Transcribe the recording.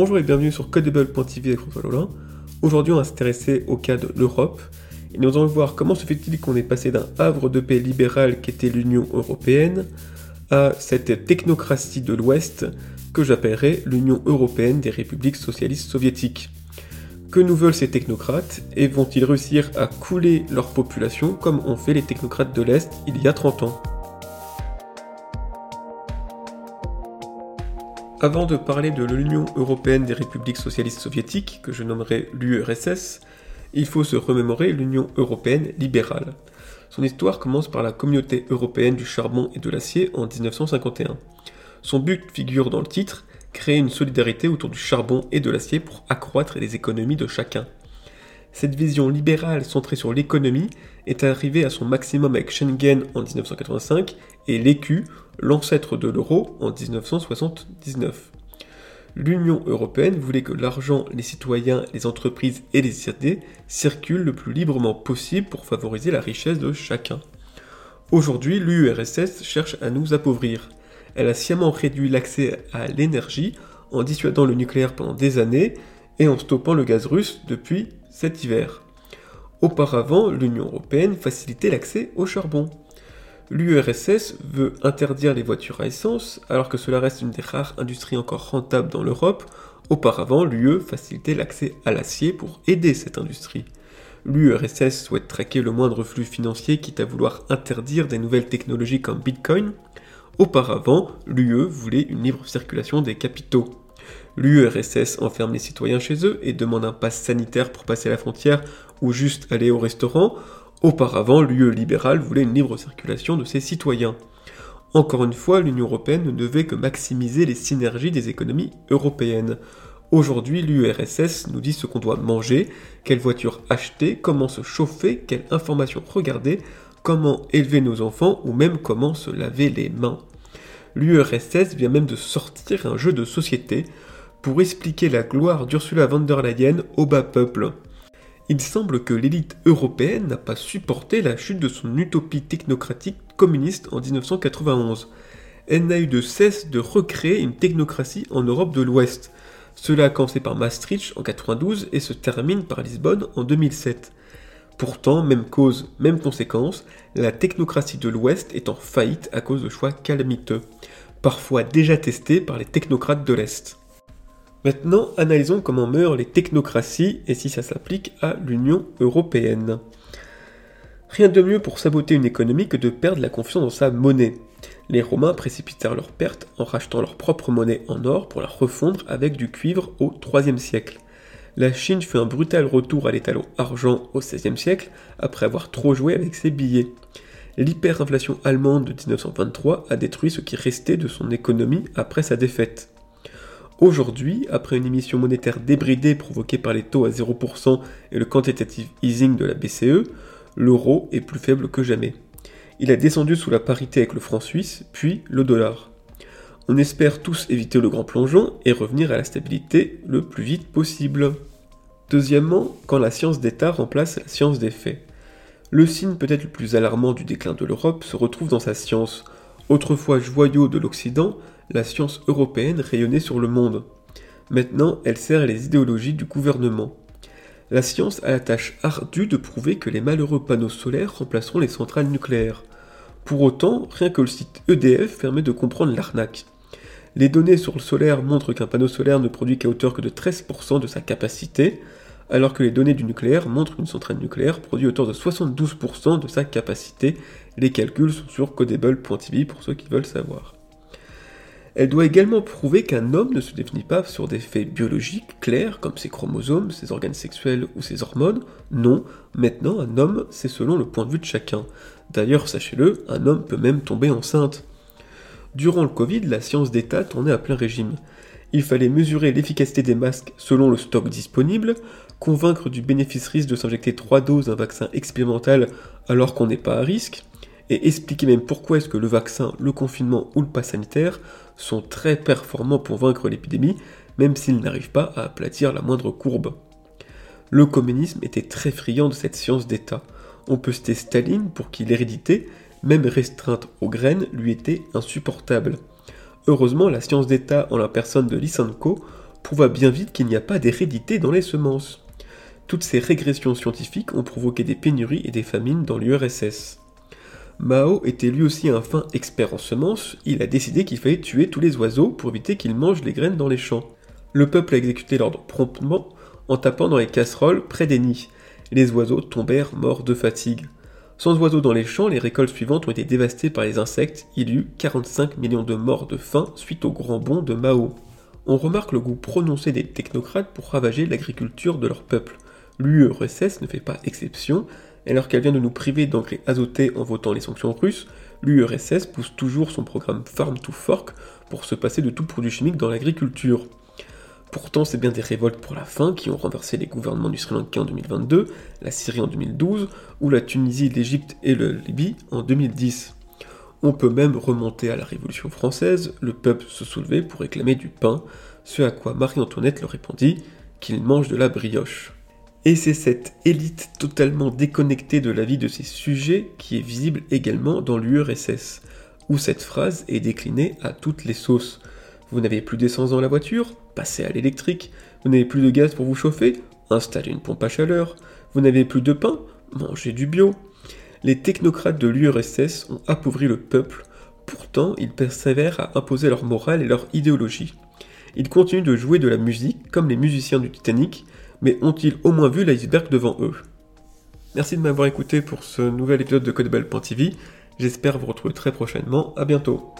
Bonjour et bienvenue sur Codable.tv avec François Lolin. Aujourd'hui, on va s'intéresser au cas de l'Europe et nous allons voir comment se fait-il qu'on est passé d'un havre de paix libéral qu'était l'Union européenne à cette technocratie de l'Ouest que j'appellerais l'Union européenne des républiques socialistes soviétiques. Que nous veulent ces technocrates et vont-ils réussir à couler leur population comme ont fait les technocrates de l'Est il y a 30 ans? Avant de parler de l'Union européenne des républiques socialistes soviétiques, que je nommerai l'URSS, il faut se remémorer l'Union européenne libérale. Son histoire commence par la communauté européenne du charbon et de l'acier en 1951. Son but figure dans le titre, créer une solidarité autour du charbon et de l'acier pour accroître les économies de chacun. Cette vision libérale centrée sur l'économie est arrivée à son maximum avec Schengen en 1985 et l'écu, l'ancêtre de l'euro, en 1979. L'Union européenne voulait que l'argent, les citoyens, les entreprises et les idées circulent le plus librement possible pour favoriser la richesse de chacun. Aujourd'hui, l'URSS cherche à nous appauvrir. Elle a sciemment réduit l'accès à l'énergie en dissuadant le nucléaire pendant des années et en stoppant le gaz russe depuis cet hiver. Auparavant, l'Union européenne facilitait l'accès au charbon. L'URSS veut interdire les voitures à essence, alors que cela reste une des rares industries encore rentables dans l'Europe. Auparavant, l'UE facilitait l'accès à l'acier pour aider cette industrie. L'URSS souhaite traquer le moindre flux financier quitte à vouloir interdire des nouvelles technologies comme Bitcoin. Auparavant, l'UE voulait une libre circulation des capitaux. L'URSS enferme les citoyens chez eux et demande un pass sanitaire pour passer la frontière ou juste aller au restaurant. Auparavant, l'UE libérale voulait une libre circulation de ses citoyens. Encore une fois, l'Union européenne ne devait que maximiser les synergies des économies européennes. Aujourd'hui, l'URSS nous dit ce qu'on doit manger, quelle voiture acheter, comment se chauffer, quelle information regarder, comment élever nos enfants ou même comment se laver les mains. L'URSS vient même de sortir un jeu de société pour expliquer la gloire d'Ursula von der Leyen au bas peuple. Il semble que l'élite européenne n'a pas supporté la chute de son utopie technocratique communiste en 1991. Elle n'a eu de cesse de recréer une technocratie en Europe de l'Ouest. Cela a commencé par Maastricht en 92 et se termine par Lisbonne en 2007. Pourtant, même cause, même conséquence, la technocratie de l'Ouest est en faillite à cause de choix calamiteux, parfois déjà testés par les technocrates de l'Est. Maintenant, analysons comment meurent les technocraties et si ça s'applique à l'Union européenne. Rien de mieux pour saboter une économie que de perdre la confiance dans sa monnaie. Les Romains précipitèrent leurs pertes en rachetant leur propre monnaie en or pour la refondre avec du cuivre au IIIe siècle. La Chine fait un brutal retour à l'étalon argent au XVIe siècle après avoir trop joué avec ses billets. L'hyperinflation allemande de 1923 a détruit ce qui restait de son économie après sa défaite. Aujourd'hui, après une émission monétaire débridée provoquée par les taux à 0% et le quantitative easing de la BCE, l'euro est plus faible que jamais. Il a descendu sous la parité avec le franc suisse, puis le dollar. On espère tous éviter le grand plongeon et revenir à la stabilité le plus vite possible. Deuxièmement, quand la science d'État remplace la science des faits. Le signe peut-être le plus alarmant du déclin de l'Europe se retrouve dans sa science. Autrefois joyau de l'Occident, la science européenne rayonnait sur le monde. Maintenant, elle sert les idéologies du gouvernement. La science a la tâche ardue de prouver que les malheureux panneaux solaires remplaceront les centrales nucléaires. Pour autant, rien que le site EDF permet de comprendre l'arnaque. Les données sur le solaire montrent qu'un panneau solaire ne produit qu'à hauteur que de 13% de sa capacité, alors que les données du nucléaire montrent qu'une centrale nucléaire produit à hauteur de 72% de sa capacité. Les calculs sont sur codable.tv pour ceux qui veulent savoir. Elle doit également prouver qu'un homme ne se définit pas sur des faits biologiques clairs comme ses chromosomes, ses organes sexuels ou ses hormones. Non, maintenant un homme, c'est selon le point de vue de chacun. D'ailleurs, sachez-le, un homme peut même tomber enceinte. Durant le Covid, la science d'État tournait à plein régime. Il fallait mesurer l'efficacité des masques selon le stock disponible, convaincre du bénéfice-risque de s'injecter trois doses d'un vaccin expérimental alors qu'on n'est pas à risque, et expliquer même pourquoi est-ce que le vaccin, le confinement ou le pass sanitaire sont très performants pour vaincre l'épidémie, même s'ils n'arrivent pas à aplatir la moindre courbe. Le communisme était très friand de cette science d'État. On peut citer Staline pour qui l'hérédité, même restreinte aux graines, lui était insupportable. Heureusement, la science d'État en la personne de Lysenko prouva bien vite qu'il n'y a pas d'hérédité dans les semences. Toutes ces régressions scientifiques ont provoqué des pénuries et des famines dans l'URSS. Mao était lui aussi un fin expert en semences, il a décidé qu'il fallait tuer tous les oiseaux pour éviter qu'ils mangent les graines dans les champs. Le peuple a exécuté l'ordre promptement en tapant dans les casseroles près des nids. Les oiseaux tombèrent morts de fatigue. Sans oiseaux dans les champs, les récoltes suivantes ont été dévastées par les insectes. Il y eut 45 millions de morts de faim suite au grand bond de Mao. On remarque le goût prononcé des technocrates pour ravager l'agriculture de leur peuple. L'URSS ne fait pas exception, alors qu'elle vient de nous priver d'engrais azotés en votant les sanctions russes, l'URSS pousse toujours son programme Farm to Fork pour se passer de tout produit chimique dans l'agriculture. Pourtant, c'est bien des révoltes pour la faim qui ont renversé les gouvernements du Sri Lanka en 2022, la Syrie en 2012, ou la Tunisie, l'Égypte et le Libye en 2010. On peut même remonter à la Révolution française, le peuple se soulevait pour réclamer du pain, ce à quoi Marie-Antoinette leur répondit qu'il mange de la brioche. Et c'est cette élite totalement déconnectée de la vie de ces sujets qui est visible également dans l'URSS, où cette phrase est déclinée à toutes les sauces. Vous n'avez plus d'essence dans la voiture? Passez à l'électrique. Vous n'avez plus de gaz pour vous chauffer Installez une pompe à chaleur. Vous n'avez plus de pain Mangez du bio. Les technocrates de l'URSS ont appauvri le peuple, pourtant ils persévèrent à imposer leur morale et leur idéologie. Ils continuent de jouer de la musique comme les musiciens du Titanic, mais ont-ils au moins vu l'iceberg devant eux? Merci de m'avoir écouté pour ce nouvel épisode de Codebell.tv. J'espère vous retrouver très prochainement. À bientôt.